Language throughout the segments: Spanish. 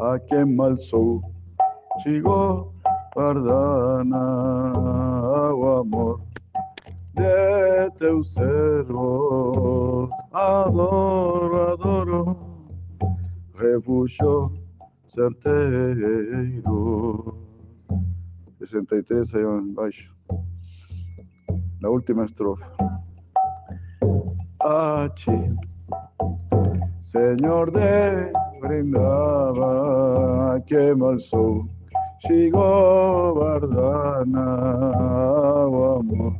a quien mal sou, chigo, pardana, o amor de teus servos, adoro, adoro, refugio certeiro. 63 aí embaixo. La última estrofa. Achi, Señor de mal sou, Chigo Bardana, amor,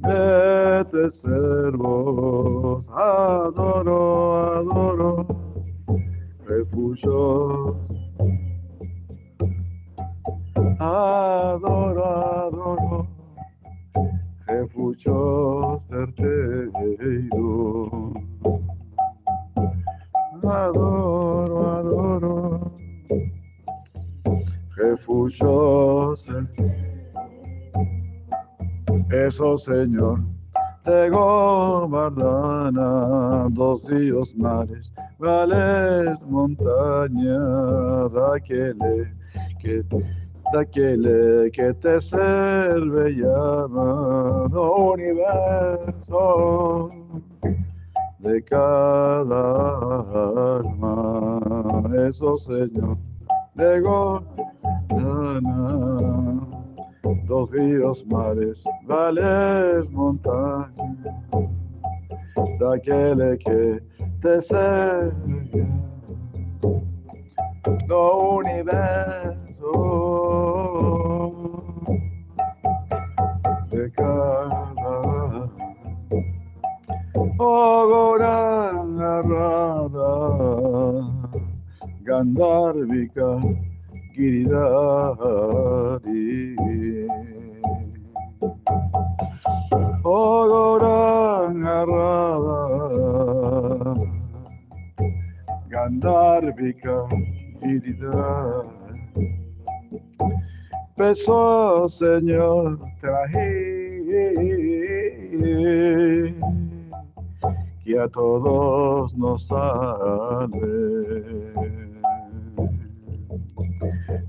de te servos, adoro, adoro, refugios, adoro, adoro refugio certeiro. Adoro, adoro, refugio. Eso, Señor, te gobardana dos ríos mares, vales montaña, daquele que que te serve llamado universo de cada alma. Eso, Señor, de Godana, dos ríos, mares, vales, montañas, daquele que te serve do universo de cada Ogoran Gandharvika Giridari Ogoran Arrada Gandharvika Giridari Peso, Señor, traje que a todos nos sale.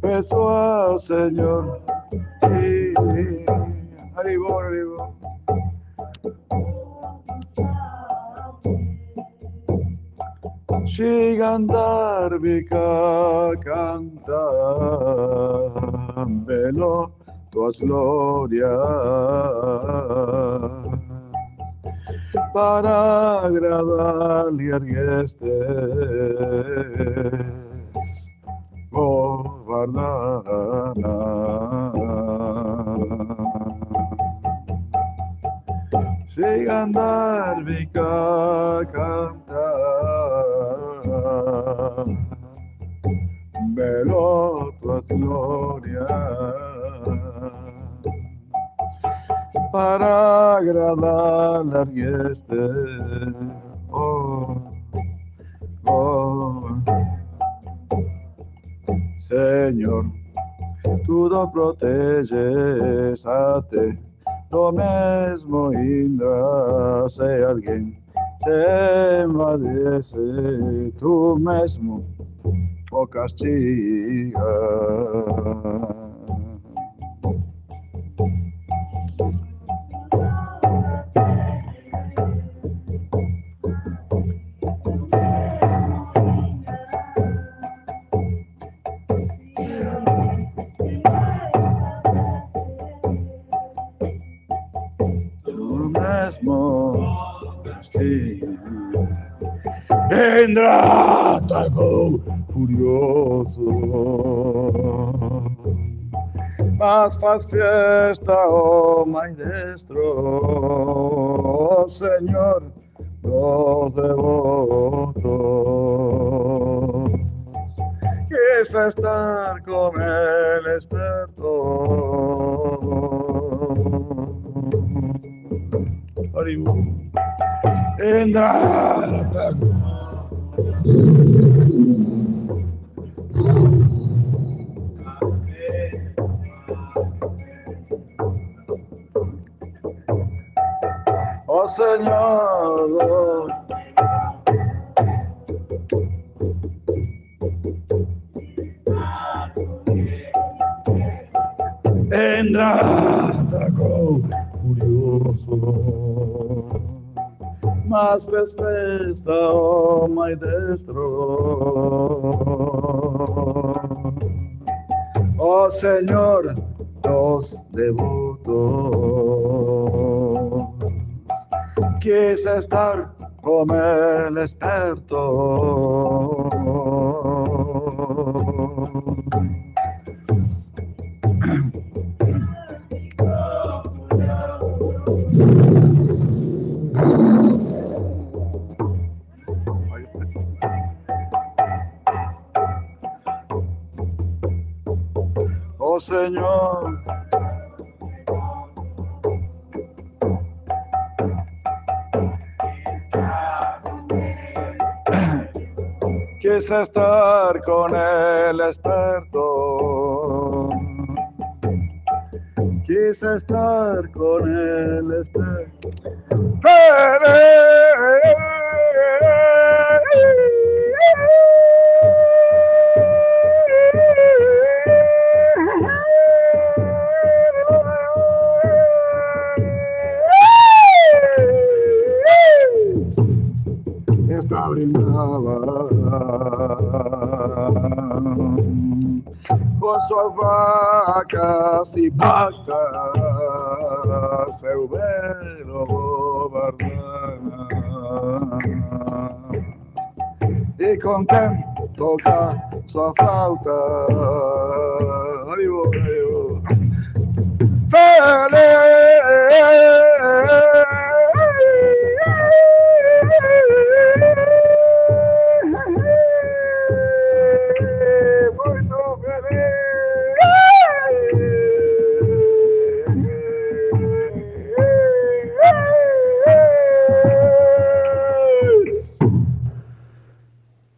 Peso, Señor, y arriba, arriba. Shigandharvika canta velo tuas glorias. Para agradarle a oh Vardana. Shigandharvika canta velo tuas glorias para agradar la proteges a te, lo mesmo Indra, se alguien se envadece, tú mesmo o castiga. Mas faz fiesta, oh Mãe destro, oh Senhor dos devotos. Quis estar con el experto. Haribu. Vendrá sellados. En Rátaco furioso, más fes festa, oh my destro. Oh Señor, dos de vos. Quise estar como el experto. Quise sua flauta.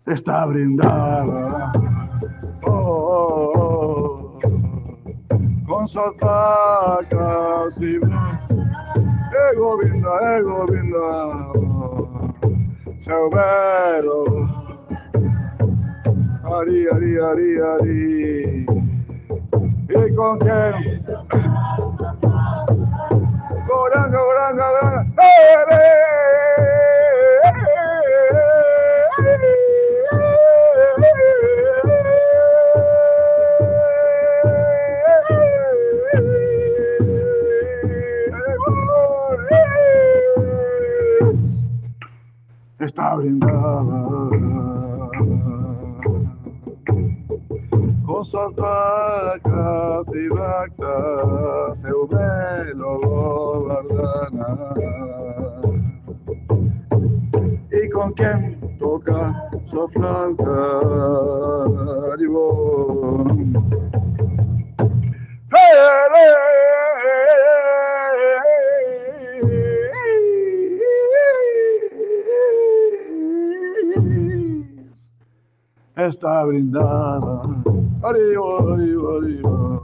Está brindada. Oh, oh, con sus vacas y ego vinda, ego vinda, seu belo, ari, ari, ari, ari, y con quien, goranga, goranga, goranga, está brindada con sus vacas y vacas, seu belo gobernana. Y con quien toca su flauta, digo. Está brindada. Arriba, arriba, arriba.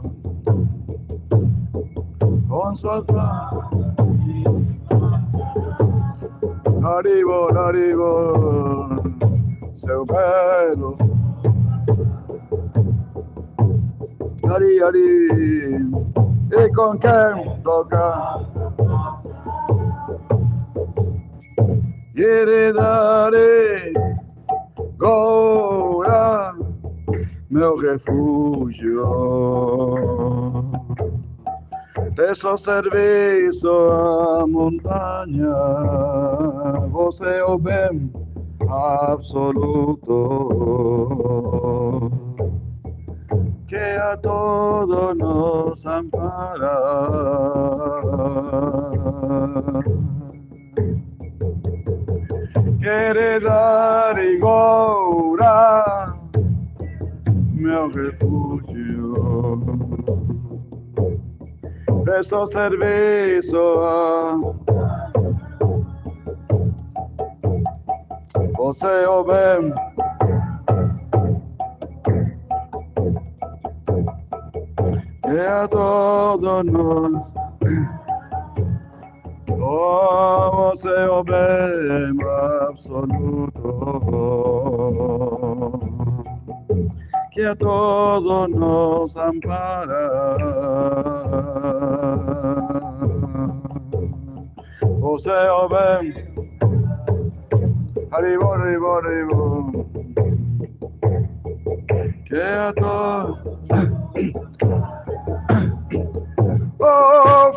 Con su afán. Arriba, arriba. Seu belo. Ari, ari. E con quem toca? Heredare. Gora, meu refúgio. Peço serviço à montanha, você é o bem absoluto. Que a todos nos ampara. Querer dar igual meu refúgio. Peço serviço a você, bem. Que a todos nós Oh, você é o bem absoluto que a todos nos ampara. José Oben, Haribo, Haribo, Haribo, que a todos. Oh,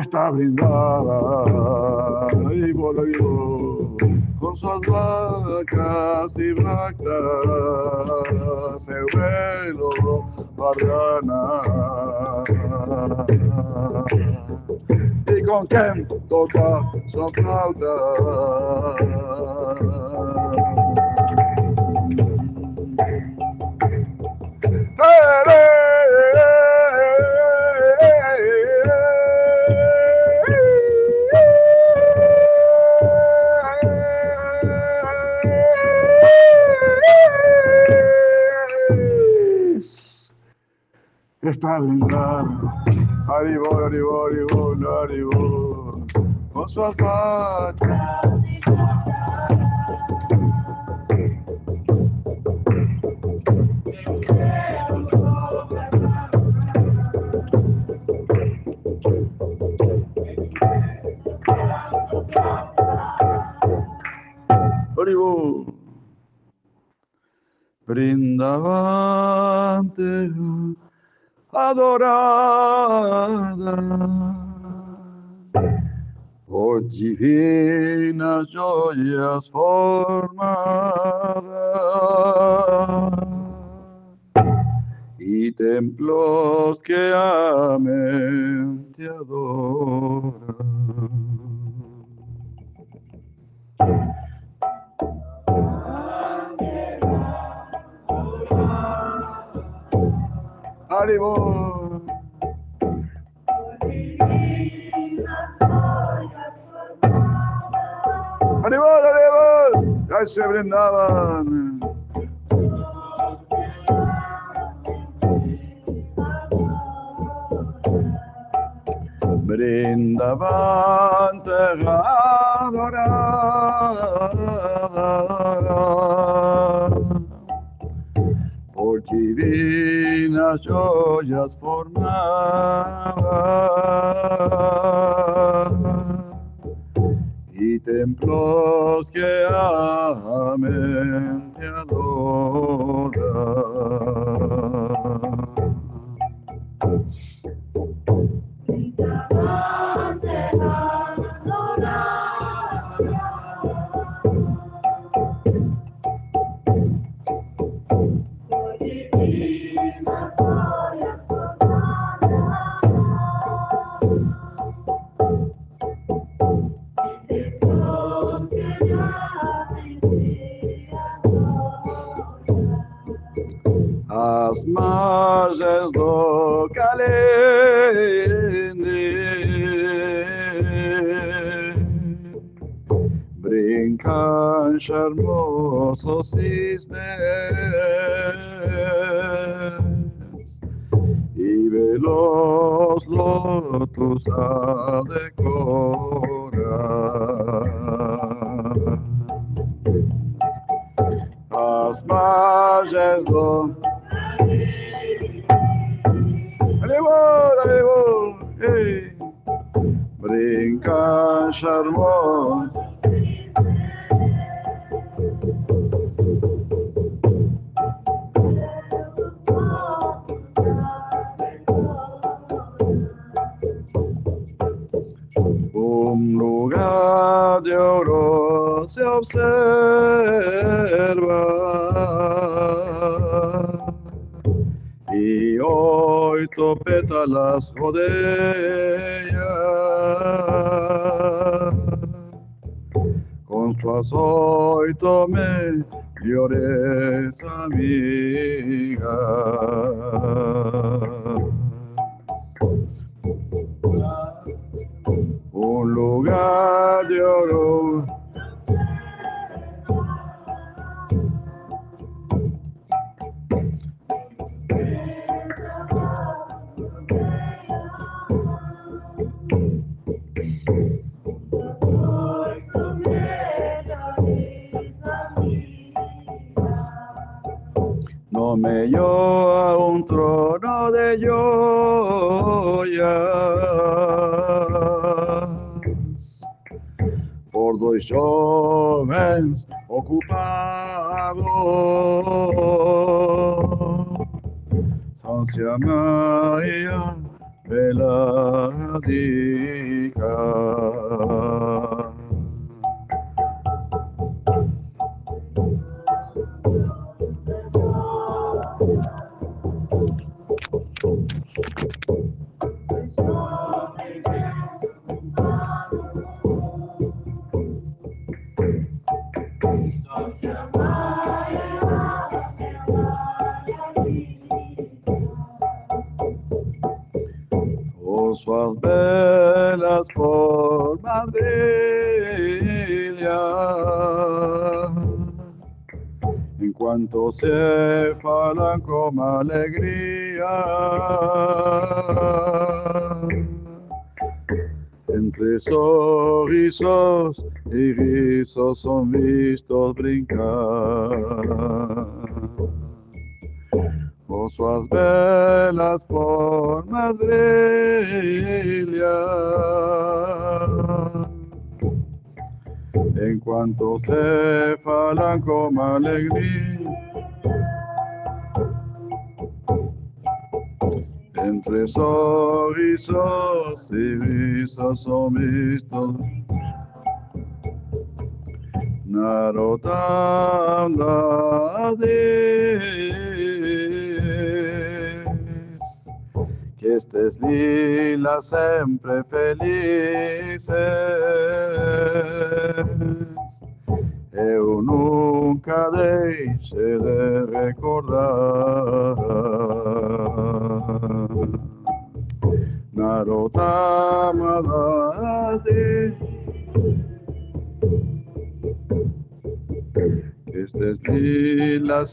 está brindada. Y volvió con sus vacas y vacas se vuelo barrana y con quien toca su flauta está brindando. Haribol, haribol, haribol, haribol. Con su. Haribol. Brindavante adorada por divinas joyas formadas y templos que amen te adoran. Haribol. Haribol, Haribol. Ya se brindaban. Brindaban adorada por divinas joyas formadas y templos que amen Moses lokalene. Bring kanskje Moses isnes. I velos lotus a Un lugar de oro se observa. Y hoy topeta las rodillas con su azoito me llores amigas suas belas formas brillan. En cuanto se falan con alegría, entre sorrisos y visas son vistos. Narotam que estés lila siempre felices. Eu nunca deixe de recordar. Narotama das que estés lila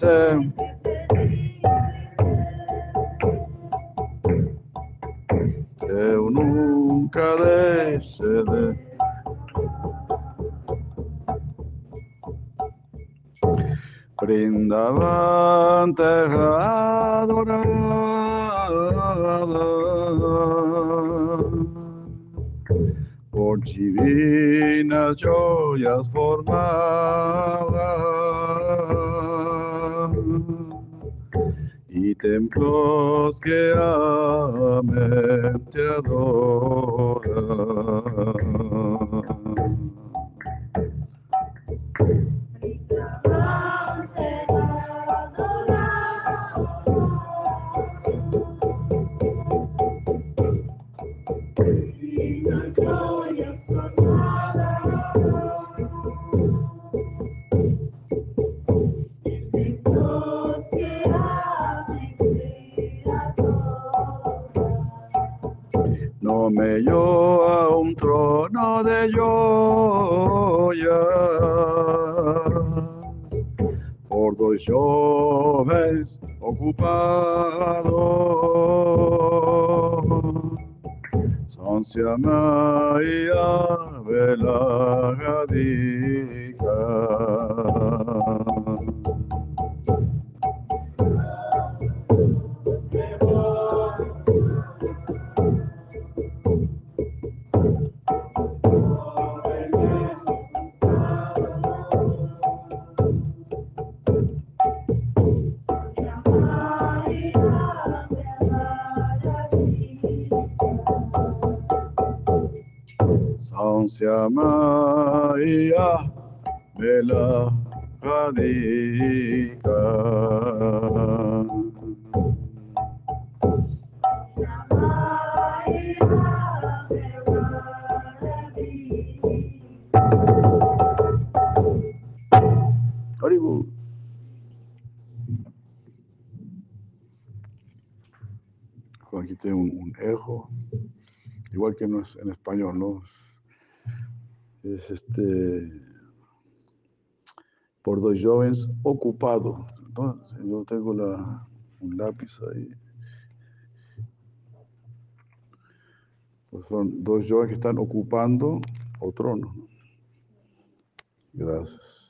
La radica. María me la radica. Aquí tengo un, un ejo, igual que es en español, ¿no? Es este por dos jóvenes ocupados. yo tengo la, un lápiz ahí. Pues son dos jóvenes que están ocupando o trono. Gracias.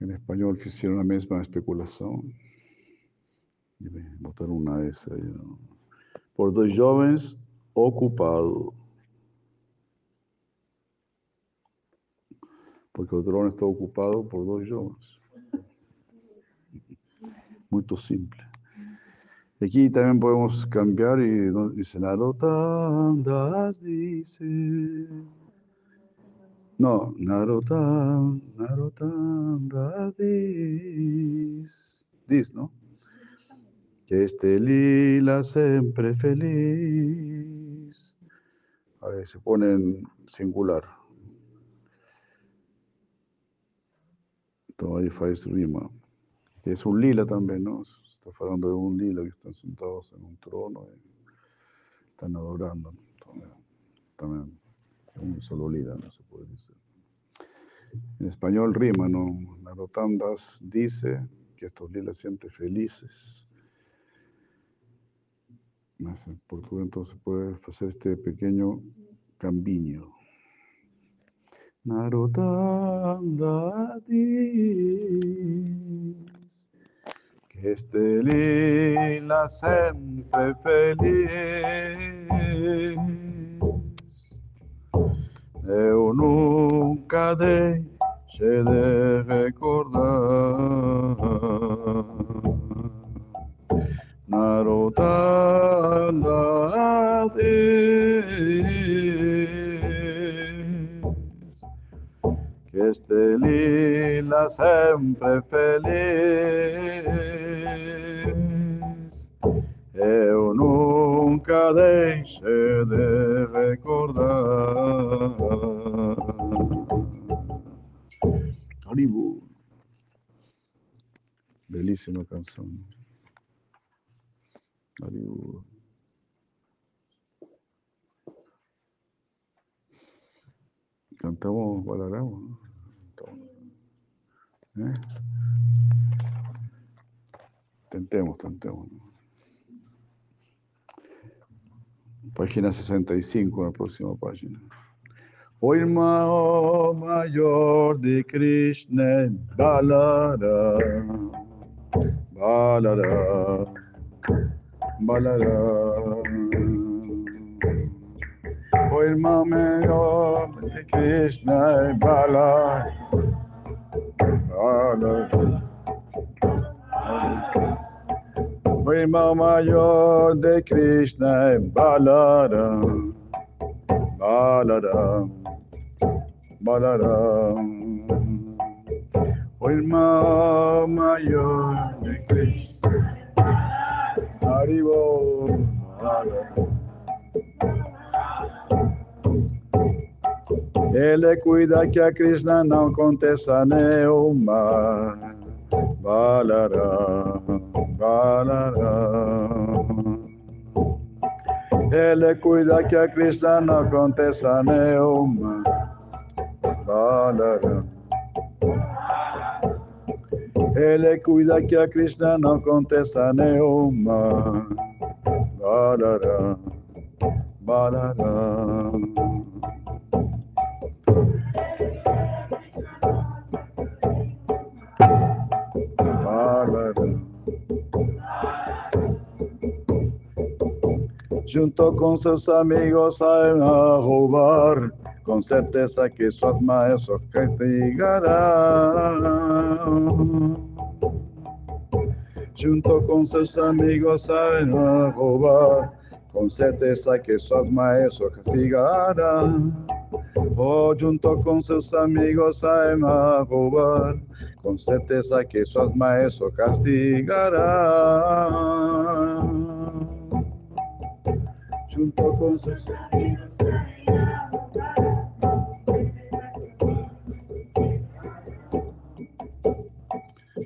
En español hicieron la misma especulación. Y botaron una S ahí, ¿no? Por dos jóvenes ocupados. Porque el dron está ocupado por dos jóvenes. Muy simple. Aquí también podemos cambiar y dice Narotandas dice. No, Narotan, Narotandas dice. Dice, ¿no? Que este lila siempre feliz. A ver, se pone en singular. Todo ahí rima. Es un lila también, ¿no? Está hablando de un lila que están sentados en un trono y están adorando. También, un solo lila, no se puede decir. En español rima, ¿no? Narotandas dice que estos lilas siempre felices por tú entonces puedes hacer este pequeño cambiño. Narotandadis, que este lila siempre feliz. Eu nunca deixe de recordar. Que este lila siempre feliz. Eu nunca deixe de recordar. Belísima canción. Cantamos Balaramos. ¿Eh? Tentemos, tentemos. Página 65, la próxima página. O irmão mayor de Krishna, Balara, Balara. Balaram. O irmão melhor de Krishna é Bala. Balaram. O irmão maior de Krishna é Balaram. Balaram. Balaram. O irmão maior de Krishna. Ele cuida que a Krishna não aconteça nenhuma. Balará, balará. Ele cuida que a Krishna não aconteça nenhuma. Balará. Ele cuida que a Krishna não aconteça nenhuma. Barara, barara. Junto com seus amigos saem a roubar, com certeza que suas mães os castigarão junto con sus amigos saben a robar, con certeza que sus maestros castigarán. Oh, junto con sus amigos saben a robar, con certeza que sus maestros castigarán. Junto con sus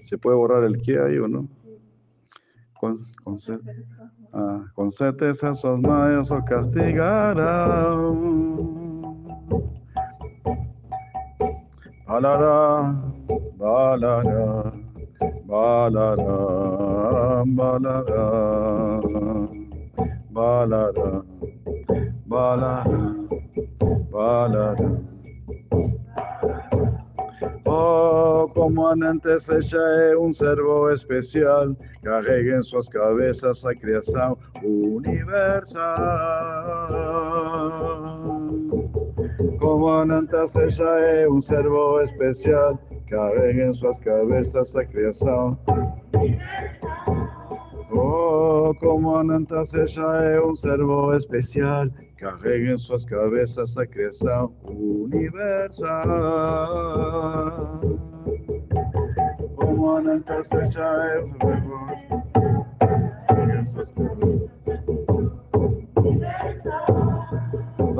¿Se puede borrar el que hay o no? con, con, ah, con certeza sus maestros castigarán. Balará, balará, balará, balará, balará, balará, balará. Oh, como antes ella es un servo especial, carrega en sus cabezas a creación universal. Como antes ella es un servo especial, carrega en sus cabezas a creación Oh, como antes ella es un servo especial, carrega en sus cabezas a creación universal. Como servo carrega en sus cabezas.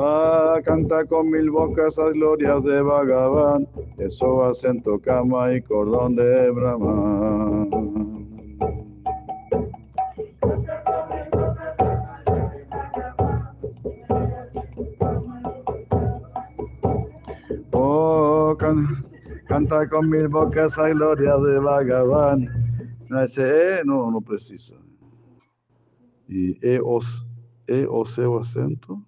Ah, canta con mil bocas las glorias de Bhagavan, eso acento cama y cordón de Brahman. Con mil bocas a gloria de Bhagavan. No, ese E no, no precisa. Y E o, e o C o acento.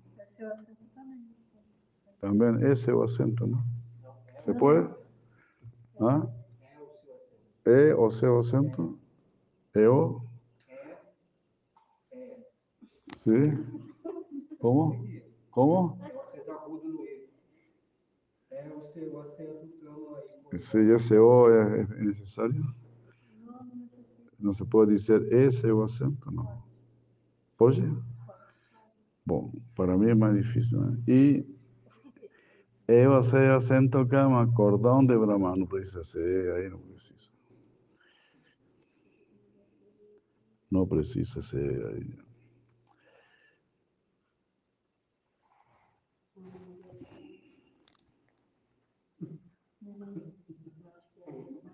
También ese o acento, ¿no? ¿Se puede? ¿Ah? E o C o acento. E o. ¿Sí? ¿Cómo? ¿Cómo? Si ese O es, necesario. No se puede decir ese o acento, no. ¿Oye? Bueno, para mí es más difícil. Y E o C acento cama, cordón de Brahma, no precisa ahí no precisa. No precisa ser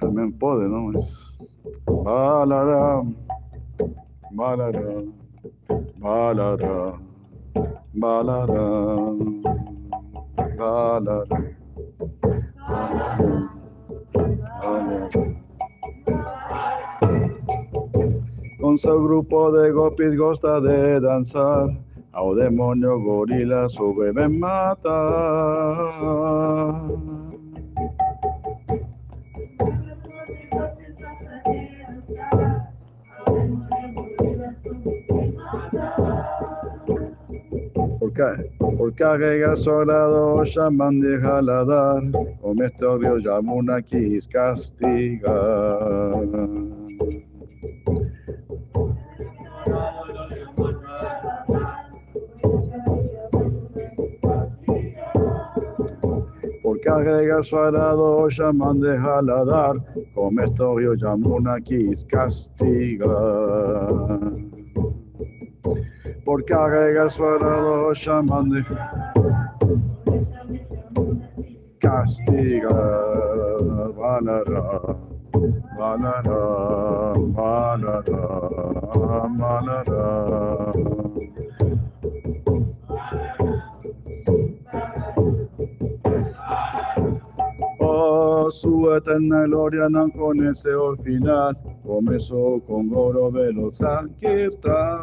También puede, ¿no? Es Balaram, Balaram, Balaram, Balaram, Balaram, Con su grupo de gopis gusta de danzar, a o demonio gorila sube ven matar. Sobrado llaman de jaladar, como este odio Yamuna quis castigar. Por carrega sobrado llaman de jaladar, como odio Yamuna quis castigar por carrega suarado llaman de castiga Valara Valara Valara Valara Oh, su eterna gloria no conoce el final, comenzó con Goro Velo Sankirtan.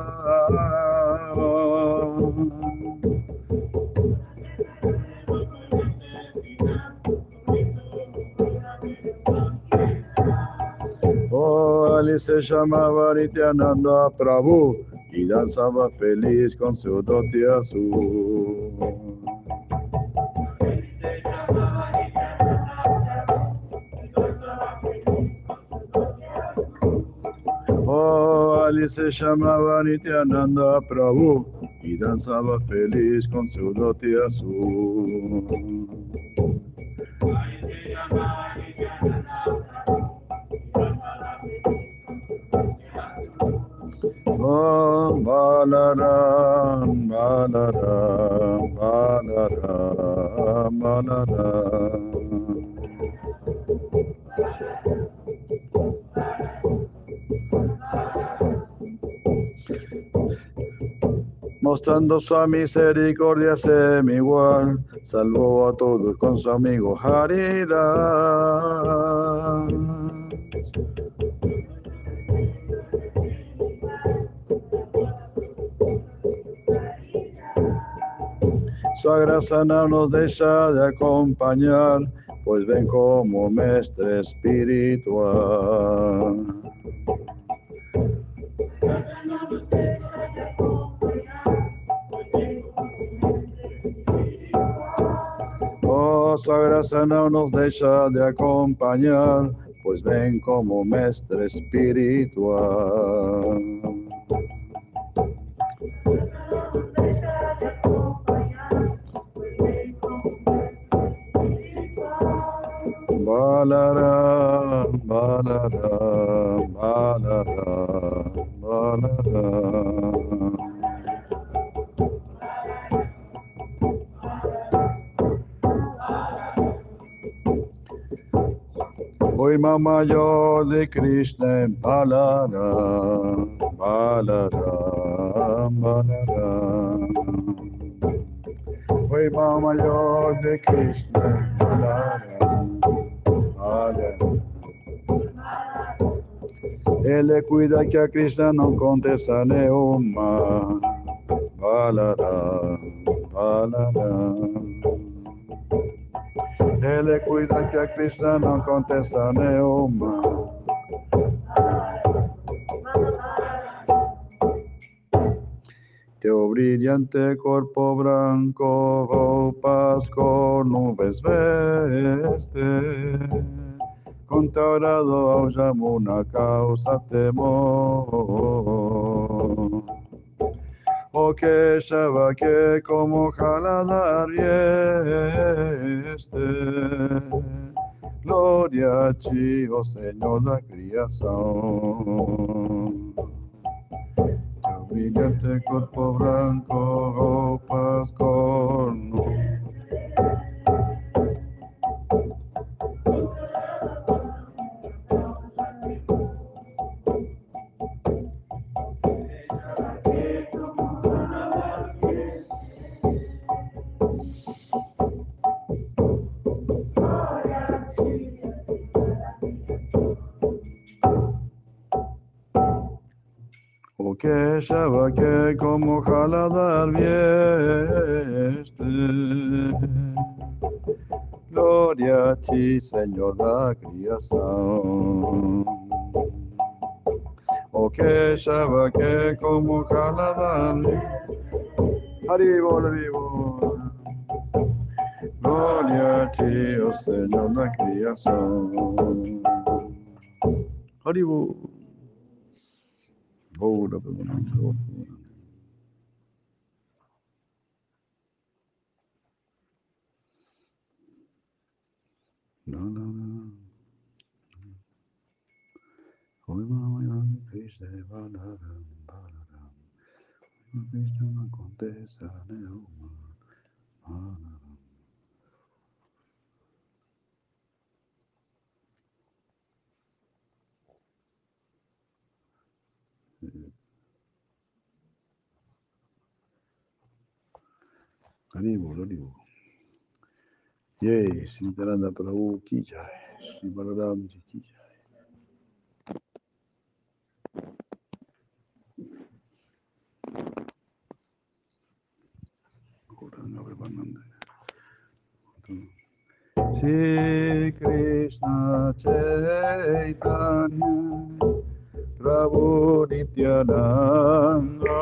Ali se llamaba Nityananda Prabhu y danzaba feliz con su dote azul. Se llamaba Nityananda Prabhu y danzaba feliz con su dote azul. Oh, Balaram, Balaram, Balaram, Balaram. Mostrando su misericordia igual, salvó a todos con su amigo Haridas. Su gracia no nos deja de acompañar, pues ven como mestre espiritual. Su gracia no nos deja de acompañar, pues ven como mestre espiritual. Balara, balara, balara, balara. Hoy mamá yo de Krishna balara, balara, balara. Hoy mamá yo de Krishna balara. Él le cuida que a Krishna no contesta neuma. Balara, balara. Él le cuida que a Krishna no contesta neuma. Teo brillante cuerpo blanco, ropas con nubes veste contaurado una causa temor. O que que como jaladar este. Gloria a ti, oh Señor, la creación. Tu brillante cuerpo blanco, ropas con que que como jaladar vieste. Gloria a ti, Señor, la creación. O que que como jaladar Arriba, arriba. Gloria a ti, oh Señor, la creación. Arriba. Hold up and hold No, no, no. Hoy vamos a Krishna Balaram Balaram. Krishna no contesta Neuma Balaram. Haribo, Haribo. Yay, Sintaranda Prabhu ki Sri Balaram ji ki Krishna Chaitanya Prabhu Nityananda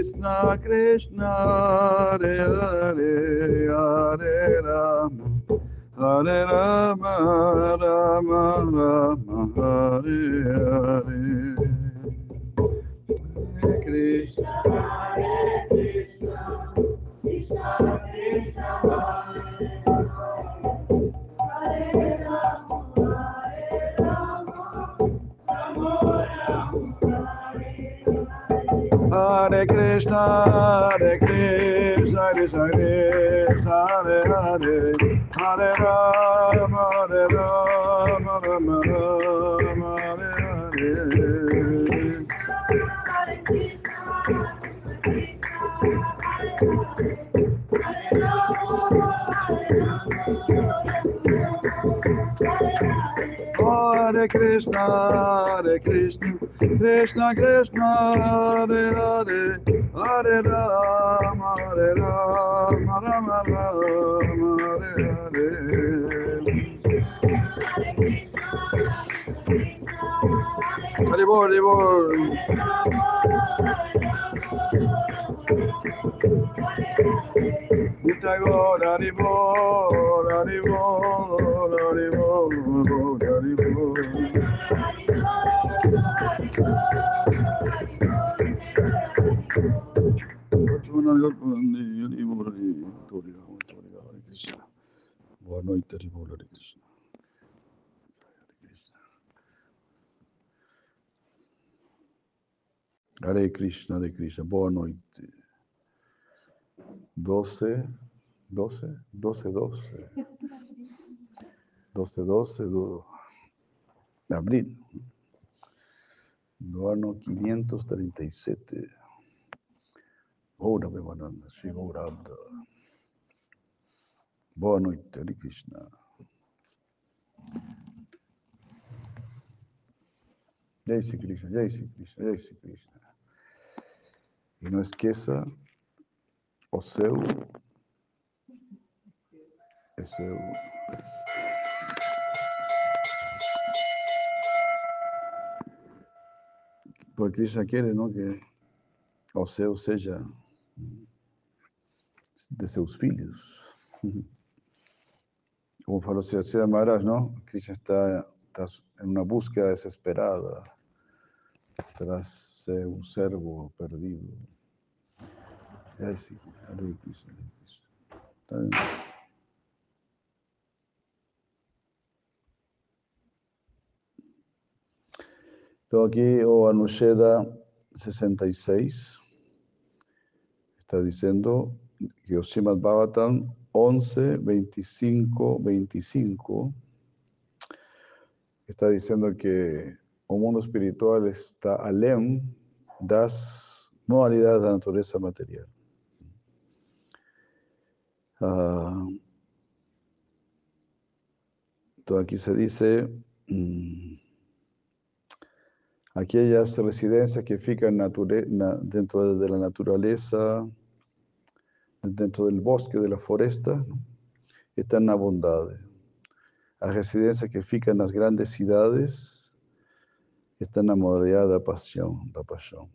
Krishna Boa noite, Haribol, Hare Krishna. Hare Krishna, Hare Krishna, boa noite. 12, 12, 12, 12. 12, 12 do- de abril. Do ano 537. Ora, Vimananda, Shiva Orada. Boa noite, Hare Krishna. Jai Shri Krishna, Jai Shri Krishna, Jai Shri Krishna. E não esqueça o seu. O seu. Porque Krishna quer não, que o seu seja de seus filhos. Como falou Sri Maharaj, não? Krishna está, está em uma búsqueda desesperada tras un servo perdido. Ay, sí, Hare Krishna, Hare Krishna. Está bien. Todo aquí, o Anusheda 66, está diciendo que Oshimad Bhavatan 11, 25, 25, está diciendo que o mundo espiritual está além das modalidades da natureza material. Ah, então aqui se dice mm, aquellas residencias que fican dentro de la naturaleza, dentro del bosque, de la foresta, están na bondade. As residências que ficam nas grandes cidades estão na modalidade da paixão, da paixão.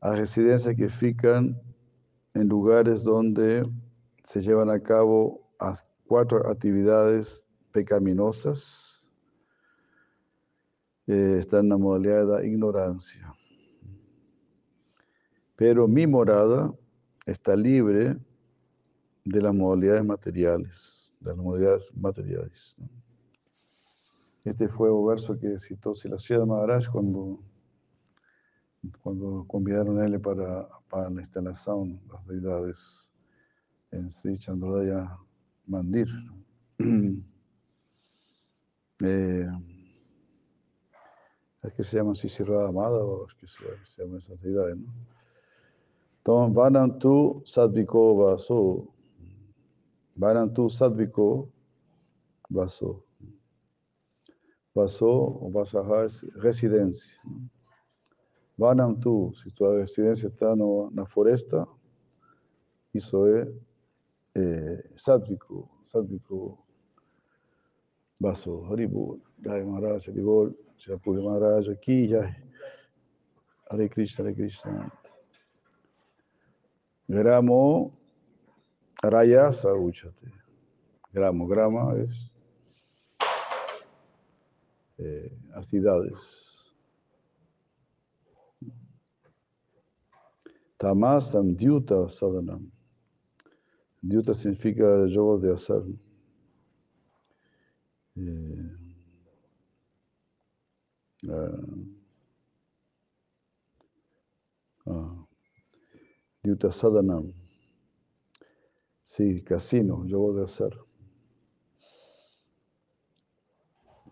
As residências que ficam em lugares onde se llevan a cabo as quatro atividades pecaminosas eh, están na modalidade da ignorância. Pero mi morada está libre de las modalidades materiales, de las modalidades materiales. Este fue el verso que citó Silasya Maharaj cuando cuando convidaron a él para, para la instalación, las deidades en Sri Chandrodaya Mandir. eh, es que se llaman Sisirada Amada o es que se, se llaman esas deidades, ¿no? Entonces, Vanantu Sadviko Vaso. Vanantu Sadviko Vaso. Vaso o Vasaja es residencia. ¿no? Vanantu, si tu residencia está en la floresta, eso es eh, Sadviko, Sadviko Vaso, Haribol, Jai Maharaj, Haribol. Shapuri Maharaj aquí, ya. Hare Krishna, Hare Krishna. Gramo Raya Sauchate. Gramo, grama es eh, acidades. Tamasam Dyuta Sadhanam. Dyuta significa yoga de hacer. Eh, Uh, Yuta Sadhanam. Sí, casino, yo voy a hacer.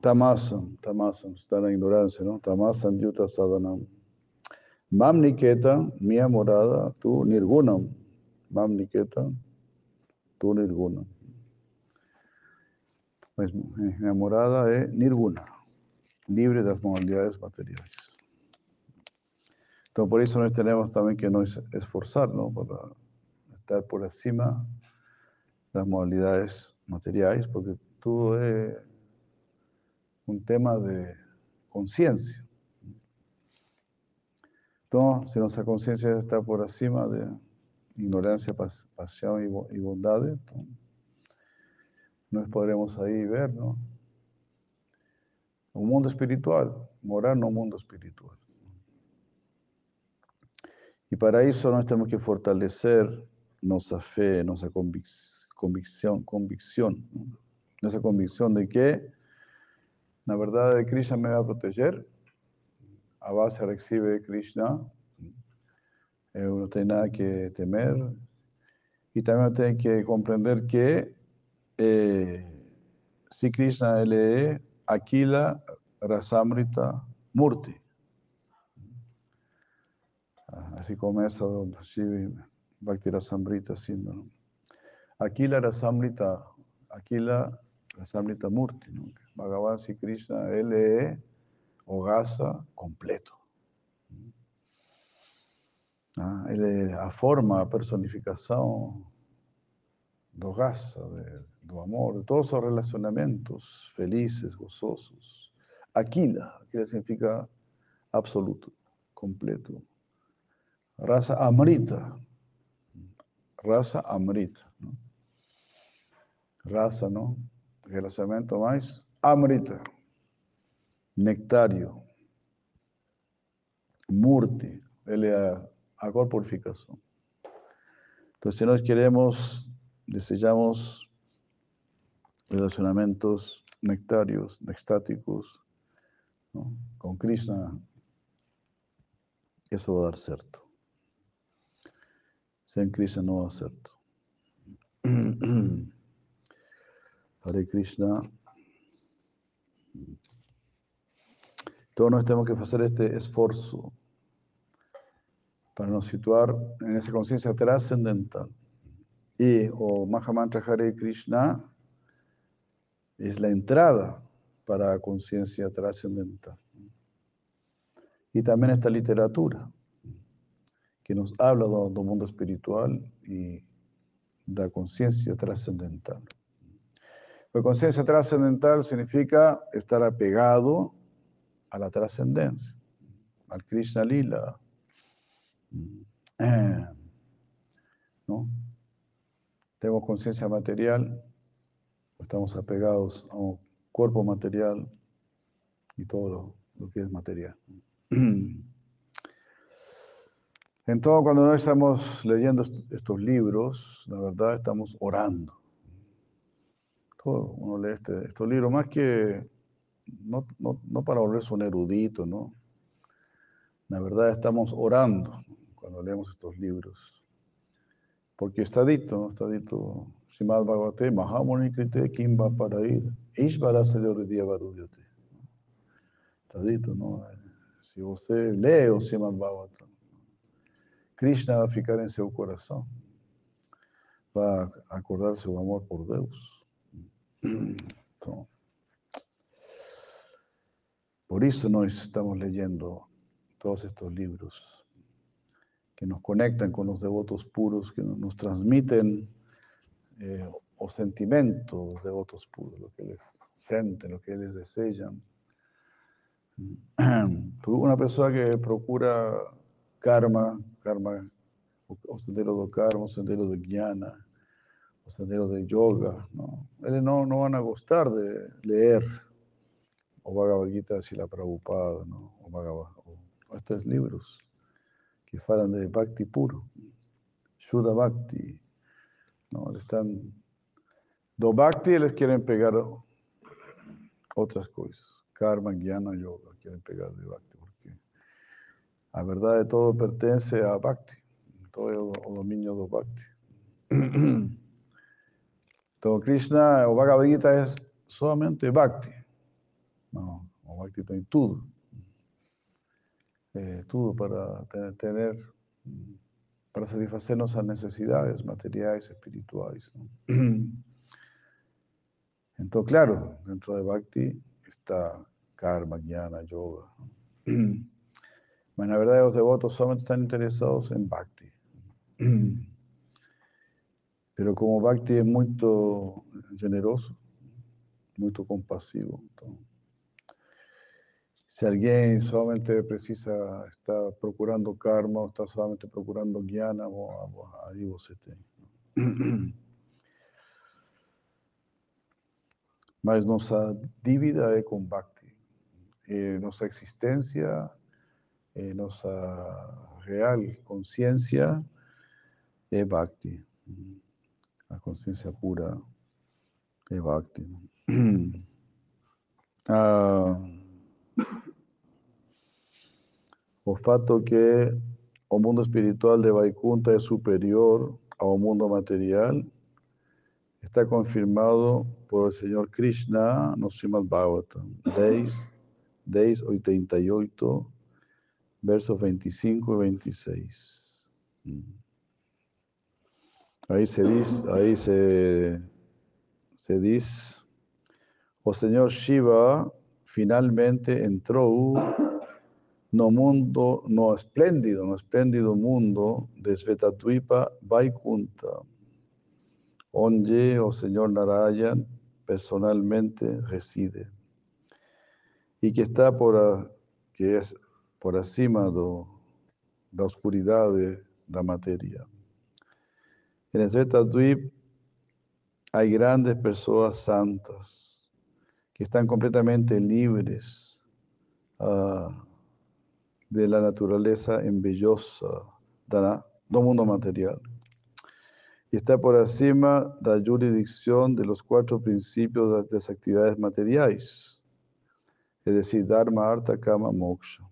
Tamasam, tamasam, está en la ignorancia, ¿no? Tamasam Yuta Sadhanam. Mam Niketa, mi morada, tu Nirgunam. Mam Niketa, tu Nirgunam. Pues, mi morada es Nirguna libre de las modalidades materiales. Entonces, por eso nos tenemos también que nos esforzarnos para estar por encima de las modalidades materiales, porque todo es un tema de conciencia. Entonces, si nuestra conciencia está por encima de ignorancia, pasión y bondad, nos podremos ahí ver, ¿no? un mundo espiritual, morar en un mundo espiritual. Y para eso nos tenemos que fortalecer nuestra fe, nuestra convicción, convicción, nuestra convicción de que la verdad de Krishna me va a proteger, a base recibe Krishna, eh, no tiene nada que temer, y también tiene que comprender que eh, si Krishna es Aquila Rasamrita Murti. Así comienza Shivi Bhakti Rasamrita haciendo. Aquila Rasamrita, Aquila Rasamrita Murti. ¿no? Bhagavan Sri Krishna, él es Ogasa completo. Ah, él es a forma, a personificação do de, do amor, de todos os relacionamentos felizes, gozosos. Aquila, aquila significa absoluto, completo. Raza amrita, raza amrita. ¿no? Raza, ¿no? Relacionamiento más amrita, nectario, murti, él es a, corporificación. Entonces, si nos queremos deseamos relacionamientos nectarios, extáticos, con Krishna, eso va a dar cierto. Sin Krishna no va a cierto. Hare Krishna. Todos nos tenemos que hacer este esfuerzo para nos situar en esa conciencia trascendental. Y o Mahamantra Hare Krishna es la entrada para la conciencia trascendental. Y también esta literatura que nos habla del mundo espiritual y de la conciencia trascendental. La conciencia trascendental significa estar apegado a la trascendencia, al Krishna Lila. ¿No? tenemos conciencia material, estamos apegados a un cuerpo material y todo lo, lo que es material. Entonces, cuando no estamos leyendo estos libros, la verdad estamos orando. Todo uno lee este, estos libros más que, no, no, no para volverse un erudito, ¿no? La verdad estamos orando cuando leemos estos libros. Porque está dicho, ¿no? Está dicho, Simad Bhagavate, Mahamuni Krite, Kimba para ir, Ishvara se le Está dicho, ¿no? Si usted lee o Simad Bhagavatam, Krishna va a ficar en su corazón. Va a acordar su amor por Dios. Por eso nos estamos leyendo todos estos libros que nos conectan con los devotos puros, que nos transmiten eh, o sentimientos los devotos puros, lo que les sienten, lo que les desean. Una persona que procura karma, karma, o sendero de karma, o sendero de jnana, o sendero de yoga, ¿no? Ellos no, no van a gustar de leer o Bhagavad Gita si la Prabhupada, ¿no? o, Bhagavad, o estos libros que hablan de Bhakti puro, Shuddha Bhakti, ¿no? están, do Bhakti les quieren pegar otras cosas, Karma, Jnana, Yoga, quieren pegar de Bhakti, la verdad de todo pertenece a Bhakti, todo el dominio de Bhakti. todo Krishna o Bhagavad Gita es solamente Bhakti. No, o Bhakti tem todo. Eh, todo para tener, para satisfacer nuestras necesidades materiales, espirituales. Entonces, claro, dentro de Bhakti está karma, jnana, yoga. Bueno, la verdad, los devotos solamente están interesados en Bhakti. Pero como Bhakti es muy generoso, muy compasivo, si alguien solamente precisa, está procurando karma o está solamente procurando jnana, ahí vos esté. Mas nuestra dívida es con Bhakti. Eh, nuestra existencia, eh, nuestra real conciencia es Bhakti. La conciencia pura es Bhakti. ah, o fato que o mundo espiritual de Vaikunta es superior ao mundo material está confirmado por el Señor Krishna no Srimad Bhagavatam 10, 10, 88, versos 25 y 26. Mm. Ahí se dice, ahí se, se dice, o Señor Shiva finalmente entró no mundo, no espléndido, no espléndido mundo de Svetatvipa Vaikunta, donde o Señor Narayan personalmente reside y que está por, que es por encima de la oscuridad de la materia. En el Svetatvip hay grandes personas santas que están completamente libres uh, de la naturaleza embellosa del mundo material. Y está por encima de la jurisdicción de los cuatro principios de las actividades materiales, es decir, Dharma, Artha, Kama, Moksha.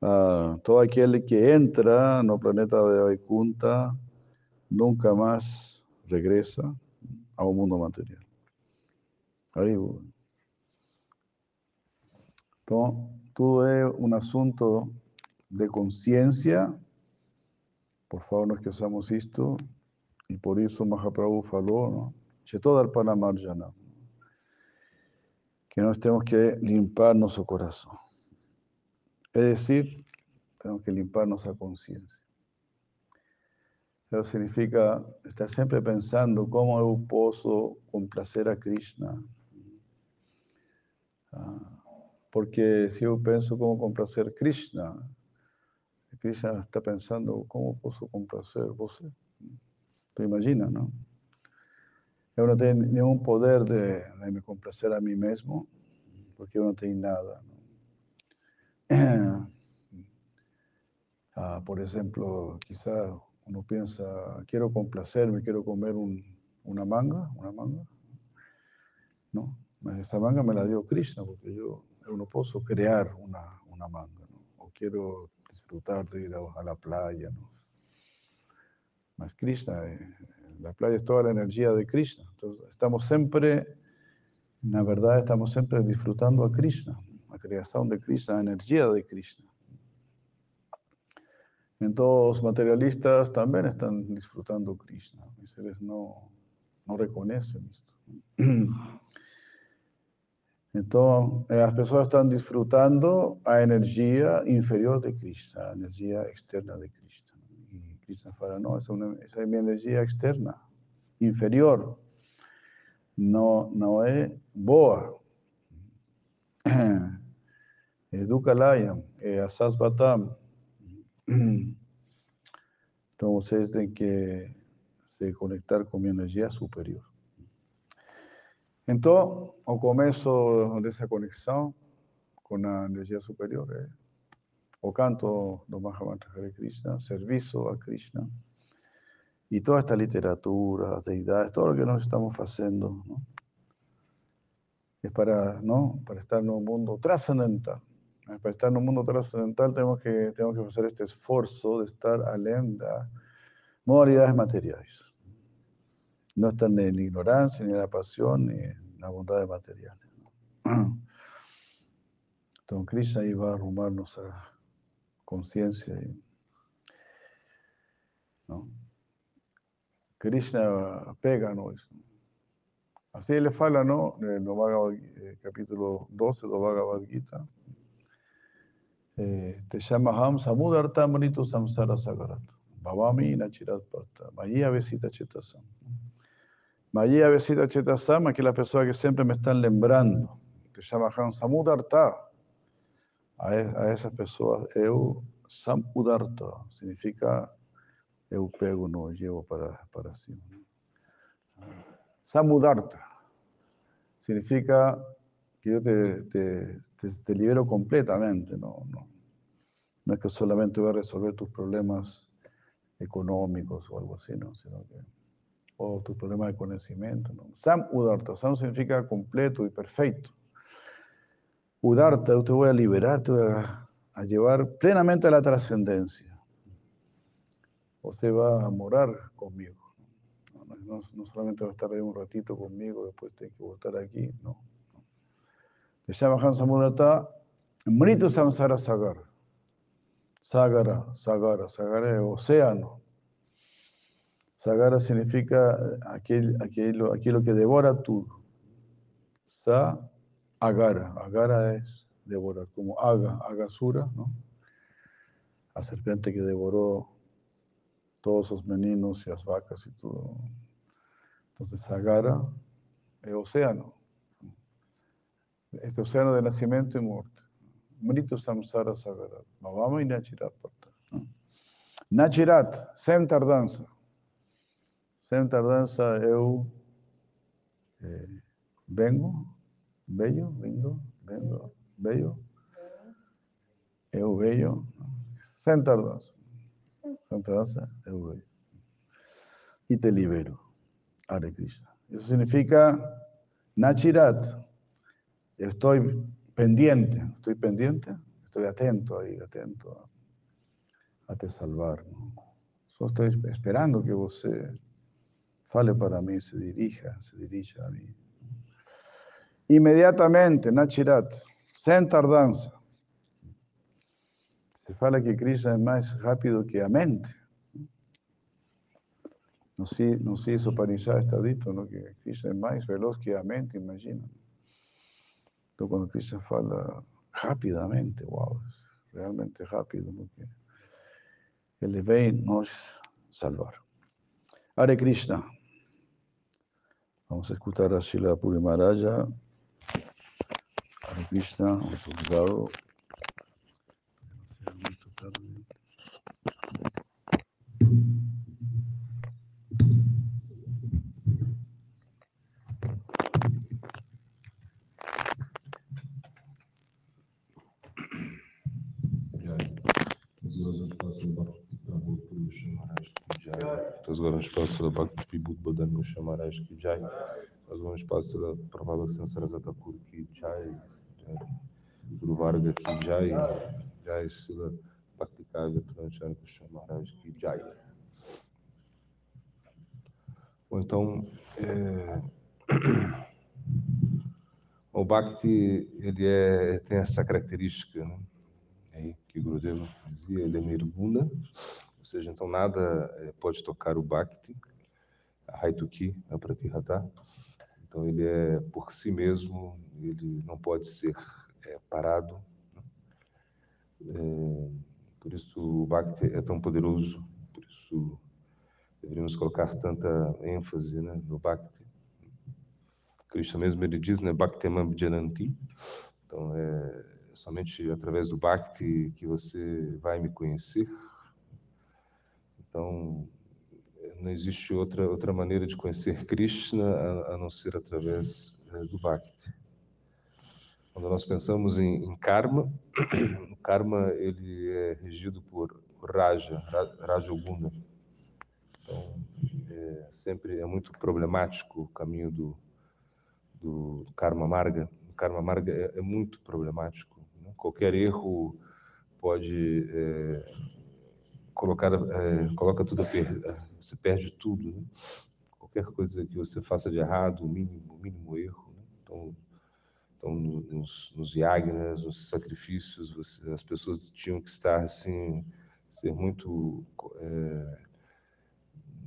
Ah, todo aquel que entra en el planeta de Vaikunta nunca más regresa a un mundo material. Ahí, Entonces, es un asunto de conciencia. Por favor, no es que usamos esto. Y por eso Mahaprabhu faló, ¿no? al Panamarjana. Que nos tenemos que limpar nuestro corazón. Es decir, tenemos que limpiar nuestra conciencia. Eso significa estar siempre pensando cómo yo puedo complacer a Krishna. Ah, porque si yo pienso cómo complacer Krishna, Krishna está pensando cómo puedo complacer vos. Te imaginas, ¿no? Yo no tengo ningún poder de, me complacer a mí mismo, porque yo no tengo nada. Ah, por ejemplo, quizá uno piensa, quiero complacerme, quiero comer una manga, una manga. No, esa manga me la dio Krishna, porque yo no puedo crear una, una manga, ¿no? o quiero disfrutar de ir a, a la playa. ¿no? Mas Krishna, eh, la playa es toda la energía de Krishna. Entonces, estamos siempre, en la verdad, estamos siempre disfrutando a Krishna, creación de Krishna, la energía de Krishna. Entonces, materialistas también están disfrutando Krishna. Mis seres no, no reconocen esto. Entonces, las personas están disfrutando a energía inferior de Krishna, a energía externa de Krishna. Y Krishna fala, no, esa, es energía externa, inferior. No, no es boa. Educalayam, asasbatam. Entonces, tienen que se conectar con mi energía superior. Então, ao começo dessa conexão com a energia superior, é o canto do Mahamantra Hare Krishna, serviço a Krishna, e toda esta literatura, as deidades, todo o que nós estamos fazendo, ¿no? es para, ¿no? para estar en un mundo trascendental. Para estar en un mundo trascendental tenemos que, tenemos que hacer este esfuerzo de estar além modalidades materiais. No ni en la ignorancia, ni en la pasión, ni en la bondad de materiales. Entonces Krishna iba a arrumarnos a conciencia. ¿no? Krishna pega, ¿no? Así le fala, ¿no? En el eh, capítulo 12 de Bhagavad Gita. Eh, te llama Ham Samudarta Manito Samsara Sagarat. Bhavami Nachirat Pata. Maya Vesita Chetasam. Maya Vesita Chetasam, aquí la persona que siempre me están lembrando. Te llama Ham Samudarta. A, a esas personas, eu Samudarta. Significa eu pego, no llevo para, para cima. Samudarta significa yo te, te, te, libero completamente, no, no, no es que solamente voy a resolver tus problemas económicos o algo así, ¿no? sino que, o tus problemas de conocimiento. ¿no? Sam Udarta, Sam significa completo y perfecto. Udarta, yo te voy a liberar, te voy a, llevar plenamente a la trascendencia. Usted va a morar conmigo. No, no, no, solamente va a estar ahí un ratito conmigo, después tiene que voltar aquí, no. Se llama Hansamudata Mrito Samsara Sagar. Sagara, Sagara, Sagara es océano. Sagara significa aquel, aquello, que devora todo. Sa, Agara. Agara es devorar, como Aga, Agasura, ¿no? La serpiente que devoró todos los meninos y las vacas y todo. Entonces, Sagara es océano. Este océano de nacimiento y muerte. Mrito Samsara Sagara. Bhavama y Nachirat. Nachirat, sem tardança. Sem tardança eu eh, vengo, venho, vindo, vengo, veio, eu veio, sem tardança. Sem tardança eu veio. E te libero. Hare Krishna. Eso significa Nachirat. Estoy pendiente, estoy pendiente, estoy atento ahí, atento a, te salvar. ¿no? Solo estoy esperando que você fale para mí, se dirija, se dirija a mí. Inmediatamente, Nachirat, sem tardança. Se fala que Krishna es más rápido que a mente. No sé, no sé eso para está dito, ¿no? que Krishna es más veloz que a mente, imagina. Entonces, cuando Krishna fala rápidamente, wow, realmente rápido, ¿no? que Ele vem nos salvar. Hare Krishna. Vamos a escuchar a Shila Puri Maharaja. Hare Krishna, muito Todos agora um espaço da Bhakti Vibhuti Badan Gosha Maharaj Ki Jai. Um espaço da Prabhupada Sansara Thakur Ki Jai. Guru Varga Ki Jai, Jai Sila Bhakti Kavya Pranachana Krishna Maharaj Ki Jai. Bom, então, é... o Bhakti, ele é, tem essa característica, né? Aí, que o Gurudeva dizia, ele é nirguna, seja, então nada é, pode tocar o Bhakti, a Haituki, a Pratihata, então ele é por si mesmo, ele não pode ser é, parado, né? é, por isso o Bhakti é tão poderoso, por isso deveríamos colocar tanta ênfase né, no Bhakti. Krishna mesmo ele diz, né, Bhaktimam Jananti, então é somente através do Bhakti que você vai me conhecer. Então não existe outra outra maneira de conhecer Krishna a, a não ser através é, do Bhakti. Quando nós pensamos em, em karma, o karma ele é regido por Raja, Raja Oguna. Então, é, sempre é muito problemático o caminho do, do karma marga. O karma marga é, é muito problemático. Né? Qualquer erro pode é, colocar, é, coloca tudo a per, você perde tudo. Né? Qualquer coisa que você faça de errado, o mínimo, o mínimo erro. Né? Então, então, nos, nos yagnas, nos sacrifícios, você, as pessoas tinham que estar assim, ser muito é,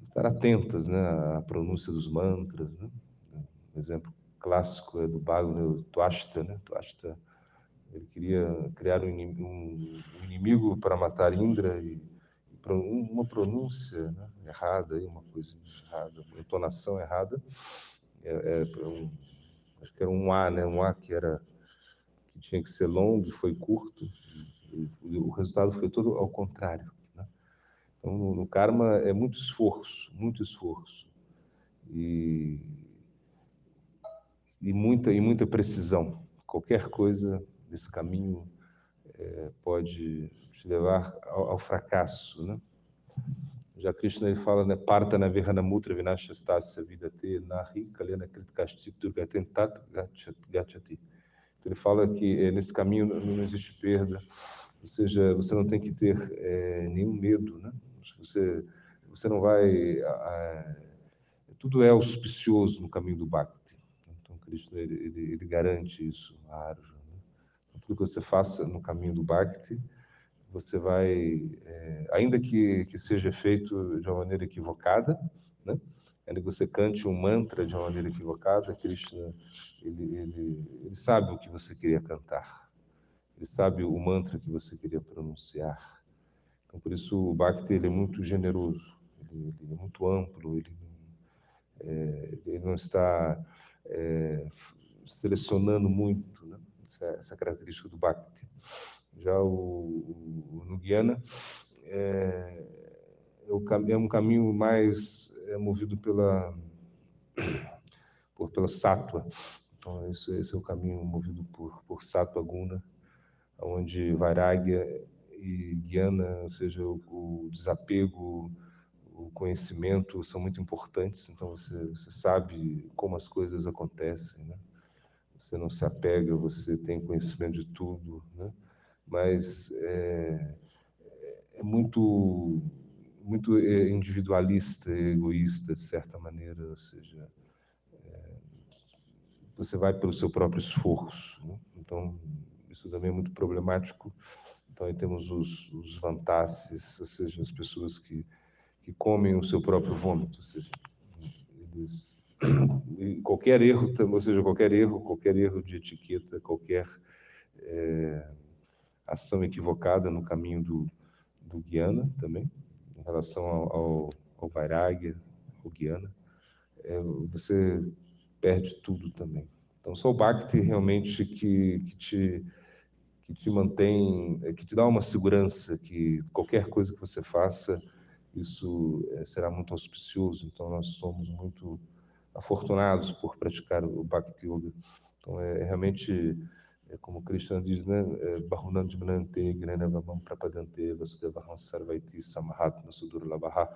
estar atentas, né, à pronúncia dos mantras. Né? Um exemplo clássico é do Bhagavad Tuashta, né? Tuashta, ele queria criar um inimigo, para matar Indra e uma pronúncia né, errada, uma coisa errada, uma entonação errada, é, é um, acho que era um A, né? Um A que era que tinha que ser longo e foi curto. E o resultado foi todo ao contrário. Né? Então, no, no, karma é muito esforço, muito esforço e e muita e muita precisão. Qualquer coisa nesse caminho é, pode te levar ao, ao fracasso, né? Já Krishna ele fala, né, parta na Mutra vinashastasya vidate nahi kalena kritikashti durgatentat gachati. Então ele fala que é, nesse caminho não existe perda, ou seja, você não tem que ter é, nenhum medo, né? Você você não vai a, tudo é auspicioso no caminho do Bhakti. Então Krishna ele, ele, ele garante isso a Arjuna. Né? Então, tudo que você faça no caminho do Bhakti você vai, é, ainda que, que seja feito de uma maneira equivocada, né? ainda que você cante um mantra de uma maneira equivocada, Krishna, ele, ele, ele sabe o que você queria cantar, ele sabe o mantra que você queria pronunciar. Então, por isso, o Bhakti ele é muito generoso, ele, ele é muito amplo, ele, é, ele não está é, selecionando muito, né? essa, essa característica do Bhakti. Já o, o, no Guiana é, é, é, um caminho mais é, movido pela, por, pela sátua. Então, esse, esse é o caminho movido por, por sátua guna, onde Vairagya e Guiana, ou seja, o, o desapego, o conhecimento são muito importantes. Então, você, você sabe como as coisas acontecem, né? Você não se apega, você tem conhecimento de tudo, né? Mas é, é muito muito é, individualista, egoísta de certa maneira, ou seja, é, você vai pelo seu próprio esforço. Né? Então isso também é muito problemático. Então aí temos os, os ou seja, as pessoas que que comem o seu próprio vômito, ou seja, eles qualquer erro, ou seja, qualquer erro, qualquer erro de etiqueta, qualquer é, ação equivocada no caminho do, do Guiana também, em relação ao, ao, ao Vairagya, ao Guiana, é, você perde tudo também. Então, só o Bhakti realmente que, que, te, que te mantém, que te dá uma segurança que qualquer coisa que você faça, isso é, será muito auspicioso. Então, nós somos muito afortunados por praticar o Bhakti Yoga. Então, é realmente É como Krishna diz, né? É, Bahunandimanante, Gnanavavam Prapadante, Vasudevaham Sarvaiti Samahatma Sudurlabhaha.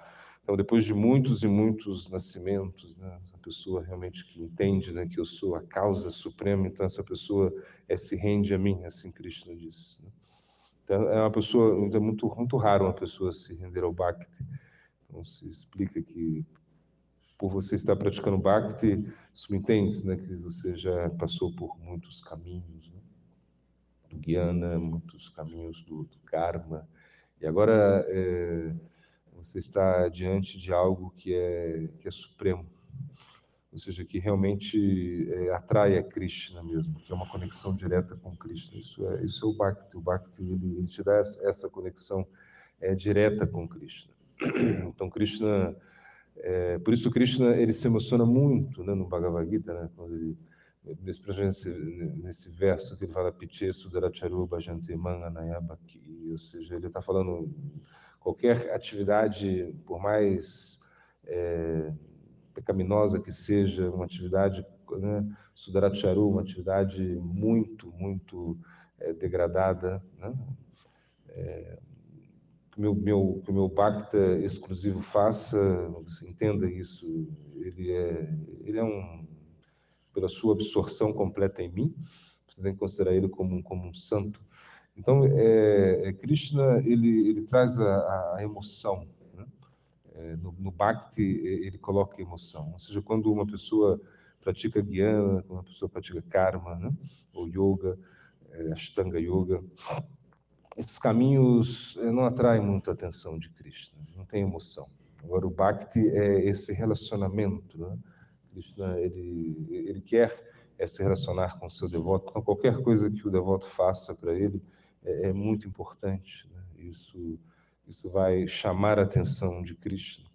Então, depois de muitos e muitos nascimentos, né, essa pessoa realmente que entende né, que eu sou a causa suprema, então essa pessoa é, se rende a mim, assim Krishna diz. Né? Então, é uma pessoa, é muito, muito raro uma pessoa se render ao Bhakti. Então, se explica que por você estar praticando Bhakti, subentende né, que você já passou por muitos caminhos, né? Do Gyana, muitos caminhos do, do Karma, e agora é, você está diante de algo que é, que é supremo, ou seja, que realmente é, atrai a Krishna mesmo, que é uma conexão direta com Krishna. Isso é, isso é o Bhakti. O Bhakti ele, ele te dá essa conexão é, direta com Krishna. Então, Krishna é, por isso Krishna ele se emociona muito né, no Bhagavad Gita, né, quando ele, nesse, nesse verso que ele fala Piche Sudaracharu Bhajanti Manganayabaki, ou seja, ele está falando qualquer atividade, por mais é, pecaminosa que seja, uma atividade né, Sudaracharu, uma atividade muito, muito é, degradada, né, é, que meu, meu, que o meu Bhakta exclusivo faça, você entenda isso, ele é, ele é um, pela sua absorção completa em mim, você tem que considerar ele como, como um santo. Então, é, é Krishna, ele, ele traz a, a emoção, né? é, no, no Bhakti, ele coloca emoção, ou seja, quando uma pessoa pratica Gyana, quando uma pessoa pratica Karma, né? ou Yoga, é, Ashtanga Yoga, esses caminhos eh, não atraem muito a atenção de Krishna, não tem emoção. Agora, o Bhakti é esse relacionamento. Né? Krishna, ele, ele quer é se relacionar com o seu devoto. Então, qualquer coisa que o devoto faça para ele é, é muito importante. Né? Isso, isso vai chamar a atenção de Krishna.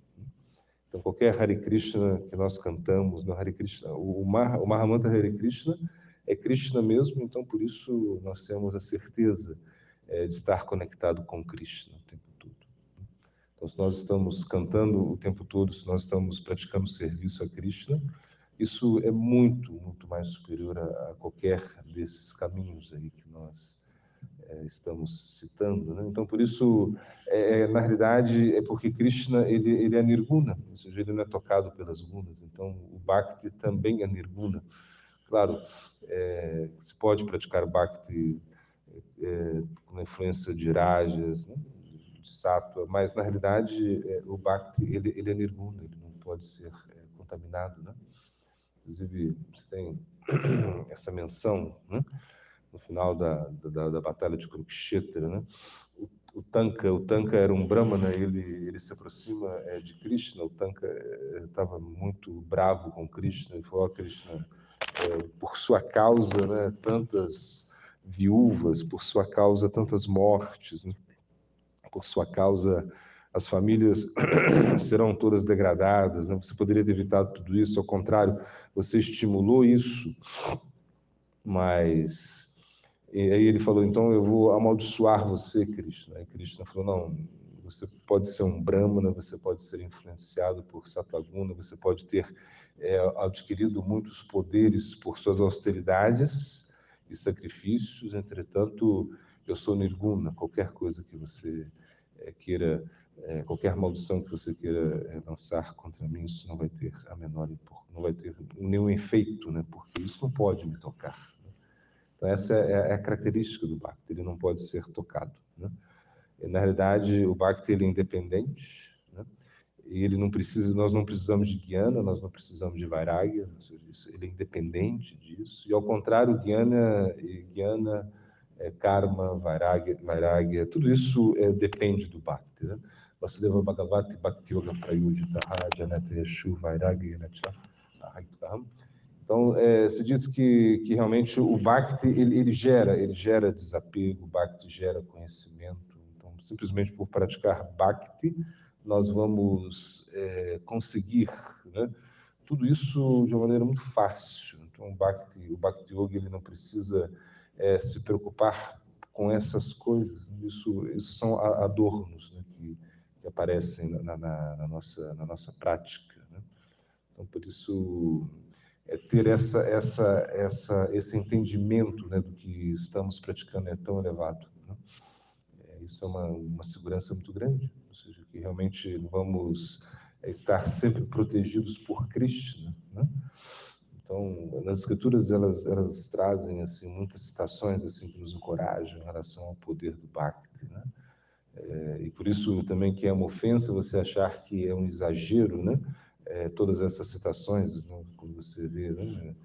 Então, qualquer Hare Krishna que nós cantamos, no Hare Krishna, o, Mah, o Mahamantra Hare Krishna é Krishna mesmo, então por isso nós temos a certeza é, de estar conectado com Krishna o tempo. Então, se nós estamos cantando o tempo todo, se nós estamos praticando serviço a Krishna, isso é muito, muito mais superior a, a qualquer desses caminhos aí que nós é, estamos citando. Né? Então, por isso, é, é, na realidade, é porque Krishna ele, ele é nirguna, ou seja, ele não é tocado pelas gunas. Então, o Bhakti também é nirguna. Claro, é, se pode praticar Bhakti é, com influência de rajas, né, de sattva, mas na realidade é, o bhakti ele, ele é nirguna, ele não pode ser é, contaminado, né? Inclusive você tem essa menção, né? no final da, da, da, batalha de Kurukshetra, né? O, o Tanka, o Tanka era um brahmana, ele ele se aproxima é, de Krishna. O Tanka estava é, muito bravo com Krishna e falou: oh, Krishna, é, por sua causa, né? Tantas viúvas, por sua causa tantas mortes, né? Por sua causa as famílias serão todas degradadas. Né? Você poderia ter evitado tudo isso, ao contrário, você estimulou isso, mas e aí ele falou, então eu vou amaldiçoar você, Krishna. Aí Krishna falou, não, você pode ser um brahmana, você pode ser influenciado por Sataguna, você pode ter é, adquirido muitos poderes por suas austeridades, e sacrifícios, entretanto, eu sou nirguna, qualquer coisa que você é, queira, é, qualquer maldição que você queira é, lançar contra mim, isso não vai ter a menor não vai ter nenhum efeito, né? Porque isso não pode me tocar. Né? Então essa é, é a característica do Bhakti, ele não pode ser tocado. Né? E, na realidade, o Bhakti ele é independente, ele não precisa, nós não precisamos de Guiana, nós não precisamos de Vairagya, ele é independente disso. E ao contrário, Guiana, Guiana é, Karma, Vairagya, Vairagya, tudo isso é, depende do Bhakti. Né? Vasudeva Bhagavati Bhakti Yoga Prayujita Janata Yeshu Vairagya Então, é, se diz que, que realmente o Bhakti, ele, ele gera, ele gera desapego, o Bhakti gera conhecimento. Então, simplesmente por praticar Bhakti, nós vamos é, conseguir né? tudo isso de uma maneira muito fácil. Então, o Bhakti, o Bhakti Yoga ele não precisa é, se preocupar com essas coisas. Isso, isso são adornos né? que, que, aparecem na, na, na, nossa, na nossa prática. Né? Então, por isso, é ter essa, essa, essa, esse entendimento né, do que estamos praticando é tão elevado. Né? É, isso é uma, uma segurança muito grande, ou seja, que realmente vamos estar sempre protegidos por Krishna. Né? Então, nas escrituras elas elas trazem assim muitas citações assim que nos encorajam em relação ao poder do Bhakti, né? É, e por isso também que é uma ofensa você achar que é um exagero, né? É, todas essas citações, né? como você vê, né?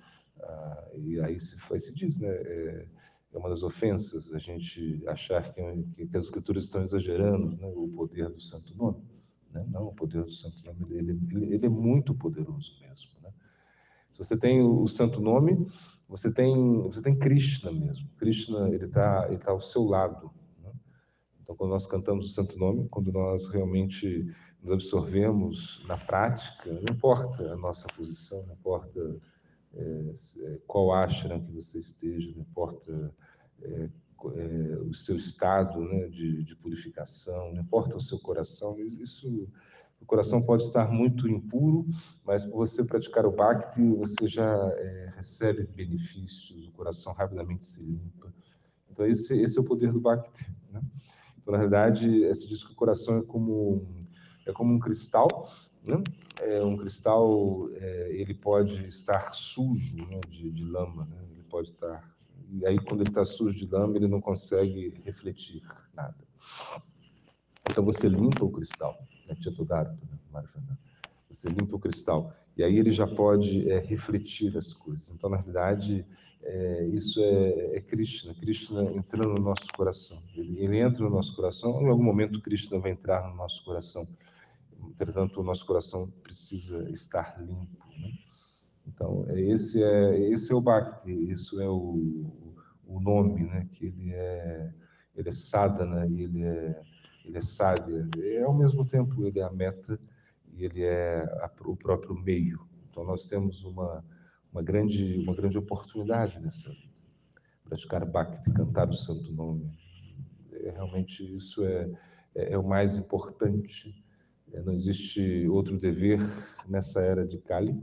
Ah, e aí se, aí se diz, né? É, é, uma das ofensas a gente achar que, que, que as escrituras estão exagerando né? o poder do Santo Nome. Né? Não, o poder do Santo Nome ele, ele, ele é muito poderoso mesmo. Né? Se você tem o Santo Nome, você tem você tem Krishna mesmo. Krishna ele está ele tá ao seu lado. Né? Então, quando nós cantamos o Santo Nome, quando nós realmente nos absorvemos na prática, não importa a nossa posição, não importa é, é qual ashram que você esteja, não importa é, é, o seu estado né, de, de, purificação, não importa o seu coração, isso o coração pode estar muito impuro, mas por você praticar o Bhakti, você já é, recebe benefícios, o coração rapidamente se limpa. Então, esse, esse é o poder do Bhakti. Né? Então, na verdade, se diz que o coração é como, é como um cristal, né? É um cristal, é, ele pode estar sujo né, de, de lama, né? ele pode estar e aí, quando ele está sujo de lama, ele não consegue refletir nada. Então, você limpa o cristal, né? né? Você limpa o cristal. E aí ele já pode é, refletir as coisas. Então, na realidade, é, isso é, é, Krishna. Krishna entrando no nosso coração. Ele, ele entra no nosso coração. Em algum momento, Krishna vai entrar no nosso coração. Entretanto, o nosso coração precisa estar limpo. Né? Então, é, esse é esse é o Bhakti, isso é o, o nome, né? Que ele é ele é sadhana, ele é ele é sadhya, é ao mesmo tempo ele é a meta e ele é a, o próprio meio. Então nós temos uma uma grande uma grande oportunidade nessa vida. Praticar Bhakti, cantar o santo nome. É, realmente isso é, é, é o mais importante é, não existe outro dever nessa era de Kali.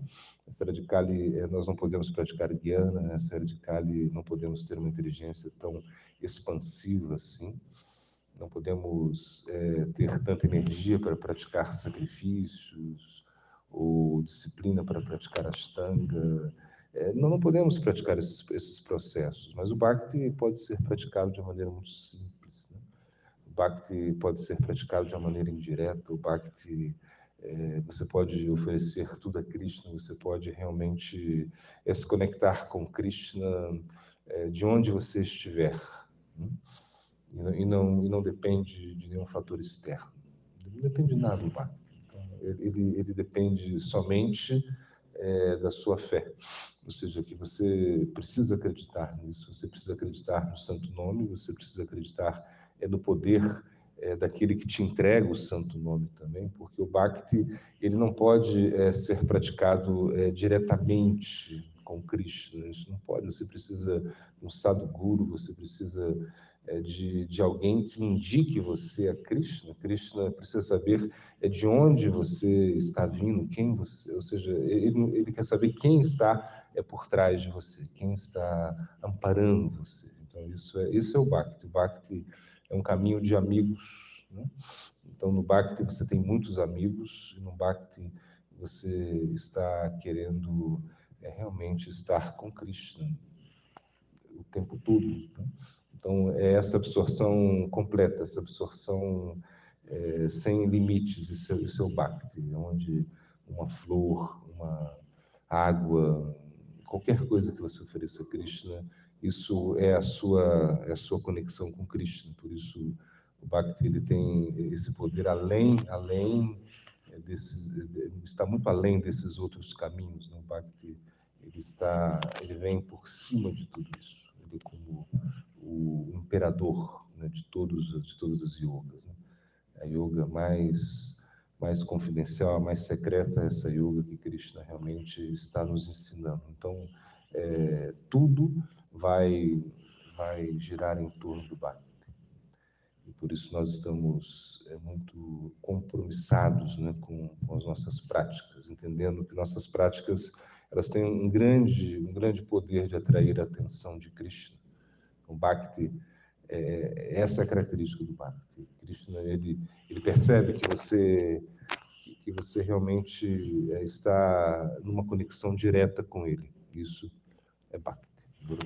Nessa era de Kali, é, nós não podemos praticar guiana, nessa era de Kali, não podemos ter uma inteligência tão expansiva assim. Não podemos é, ter tanta energia para praticar sacrifícios ou disciplina para praticar ashtanga. É, não, não podemos praticar esses, esses processos, mas o Bhakti pode ser praticado de uma maneira muito simples o Bhakti pode ser praticado de uma maneira indireta, o Bhakti é, você pode oferecer tudo a Krishna, você pode realmente é, se conectar com Krishna é, de onde você estiver. Né? E, não, e não depende de nenhum fator externo. Não depende de nada do Bhakti. Então, ele, ele depende somente é, da sua fé. Ou seja, que você precisa acreditar nisso, você precisa acreditar no santo nome, você precisa acreditar é no poder é, daquele que te entrega o santo nome também, porque o Bhakti ele não pode é, ser praticado é, diretamente com Krishna, isso não pode, você precisa de um sadhguru, você precisa de, de alguém que indique você a Krishna, Krishna precisa saber é, de onde você está vindo, quem você, ou seja, ele, ele quer saber quem está é, por trás de você, quem está amparando você, então isso é, isso é o Bhakti, o Bhakti é um caminho de amigos. Né? Então, no Bhakti você tem muitos amigos, no Bhakti você está querendo é, realmente estar com Krishna o tempo todo. Né? Então, é essa absorção completa, essa absorção é, sem limites, isso é, isso é o Bhakti, onde uma flor, uma água, qualquer coisa que você ofereça a Krishna isso é a sua é a sua conexão com Krishna. Por isso o Bhakti ele tem esse poder além além é, desses está muito além desses outros caminhos. Né? O Bhakti ele está ele vem por cima de tudo isso. Ele é como o imperador né, de todos de todas as yogas. Né? A yoga mais mais confidencial, a mais secreta, é essa yoga que Krishna realmente está nos ensinando. Então, é, tudo vai, vai girar em torno do Bhakti. E por isso nós estamos é, muito compromissados né, com, com as nossas práticas, entendendo que nossas práticas elas têm um grande, um grande poder de atrair a atenção de Krishna. O Bhakti, é, essa é a característica do Bhakti. Krishna, ele, ele percebe que você que você realmente é, está numa conexão direta com ele. Isso é Bhakti. Bom,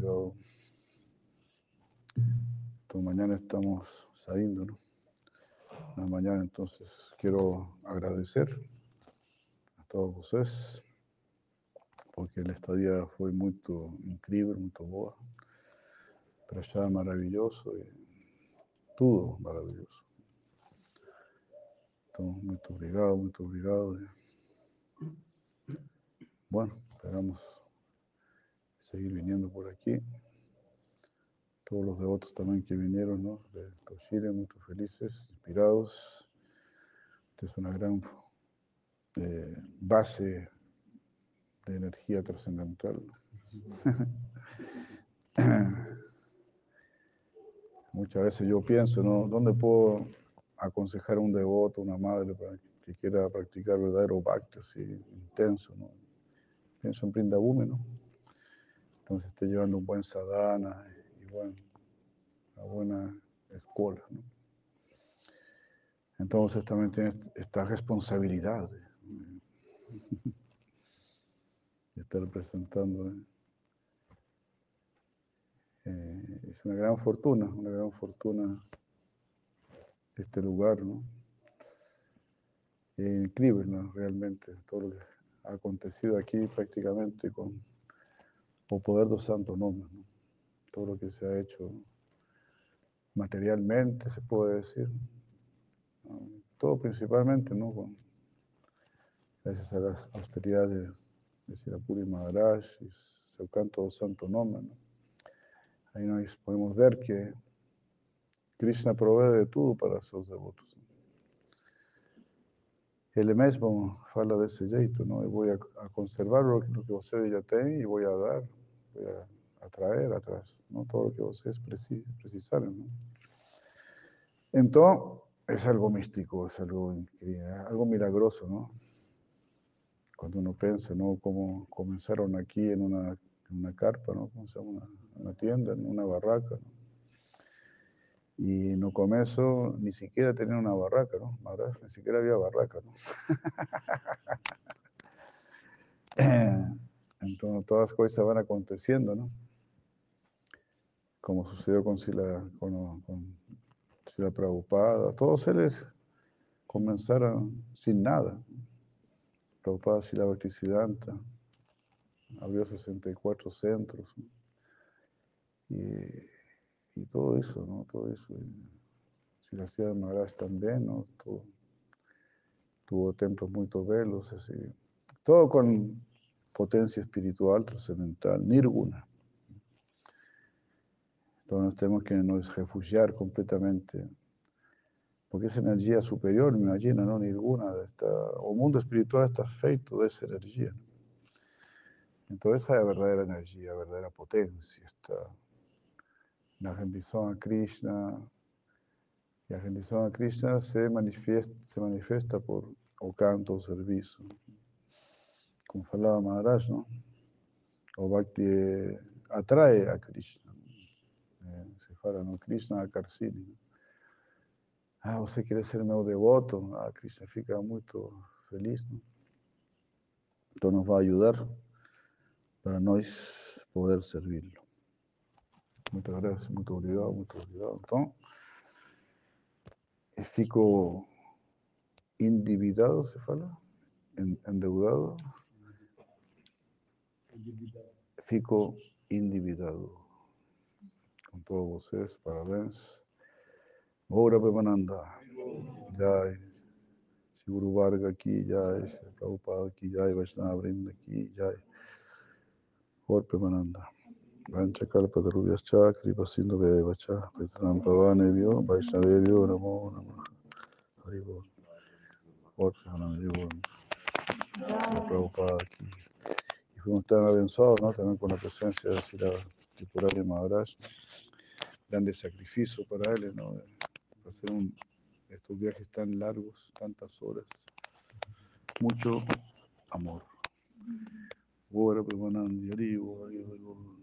Então, mañana estamos saliendo, ¿no? Na mañana, entonces, quiero agradecer a todos vocês, porque a estadía foi muito incrível, muito boa. Para allá maravilhoso tudo maravilhoso. Então, muito obrigado, muito obrigado. Bueno, esperamos seguir viniendo por aquí. Todos los devotos también que vinieron, ¿no? De Toshire, muy felices, inspirados. Esta es una gran eh, base de energía trascendental. Muchas veces yo pienso, ¿no? ¿Dónde puedo aconsejar a un devoto, una madre, para que quiera practicar verdadero bhakti así intenso, ¿no? Pienso en Brindabhume, ¿no? Entonces esté llevando un buen sadhana y bueno, una buena escuela. Entonces también tiene esta responsabilidad de, estar presentando. ¿eh? Eh, es una gran fortuna, una gran fortuna este lugar, ¿no? Increíble, ¿no? Realmente, todo lo que ha acontecido aquí prácticamente con el poder de los santos ¿no? Todo lo que se ha hecho materialmente, se puede decir. ¿no? Todo principalmente, ¿no? Gracias a las austeridades de Sirapuri Maharaj y su canto de santo nombre, ¿no? Ahí nos podemos ver que Krishna provee de todo para sus devotos. Ele mesmo fala desse jeito, não? Eu vou a, conservar o que vocês já têm e vou a dar, a, atrair atrás, não todo o que vocês precis, precisarem. Não? Então, é algo místico, é algo incrível, é algo milagroso, não? Quando uno pensa, não, como começaram aqui em uma, uma carpa, não? Como se uma, uma tienda, em uma barraca, não? Y no comienzo ni siquiera tenía una barraca, ¿no? Ni siquiera había barraca, ¿no? Entonces todas las cosas van aconteciendo, ¿no? Como sucedió con Sila, con, con Sila Prabhupada, todos ellos comenzaron sin nada. Prabhupada Sila Bhaktisiddhanta abrió 64 centros. Y todo eso, ¿no? Todo eso. Si la ciudad de Maharaj también, ¿no? Tuvo templos muy belos, así. Todo con potencia espiritual trascendental, nirguna. Entonces tenemos que nos refugiar completamente, porque esa energía superior, me imagino, ¿no? Nirguna, o mundo espiritual está feito de esa energía. Entonces esa es la verdadera energía, la verdadera potencia, está la rendición a Krishna. Y la rendición a Krishna se manifiesta, se manifiesta por o canto o servicio. Como falaba Maharaj, ¿no? O Bhakti atrae a Krishna. Eh, se fala, ¿no? Krishna a Karsini. Ah, você quer ser meu devoto? Ah, Krishna fica muito feliz, ¿no? Então nos vai ajudar para nós poder servi-lo. Muchas gracias, muito obrigado, muito obrigado. Então, eu fico endividado, se fala? Endeudado. Fico endividado. Com todos vocês, parabéns. Ora Pemananda. Jai. Guru Varga aquí, Jai, Prabhupada aquí, Jai, Vaishnava Brinda aquí, Jai. Por Premananda. Vancha Kalpa Tarubhyascha, Kripa Sindhu Vacha, Petram Pavanebhyo, Vaishnavebhyo, Namo Namah. Haribol. Por Premananda, Shri Prabhupada aquí. Fuimos tan abenzados, ¿no? También con la presencia de Sira Tripurari Maharaj. Grande sacrificio para él, ¿no? Hacer un, estos viajes tan largos, tantas horas. Mucho amor. Premananda, Haribol, Haribol.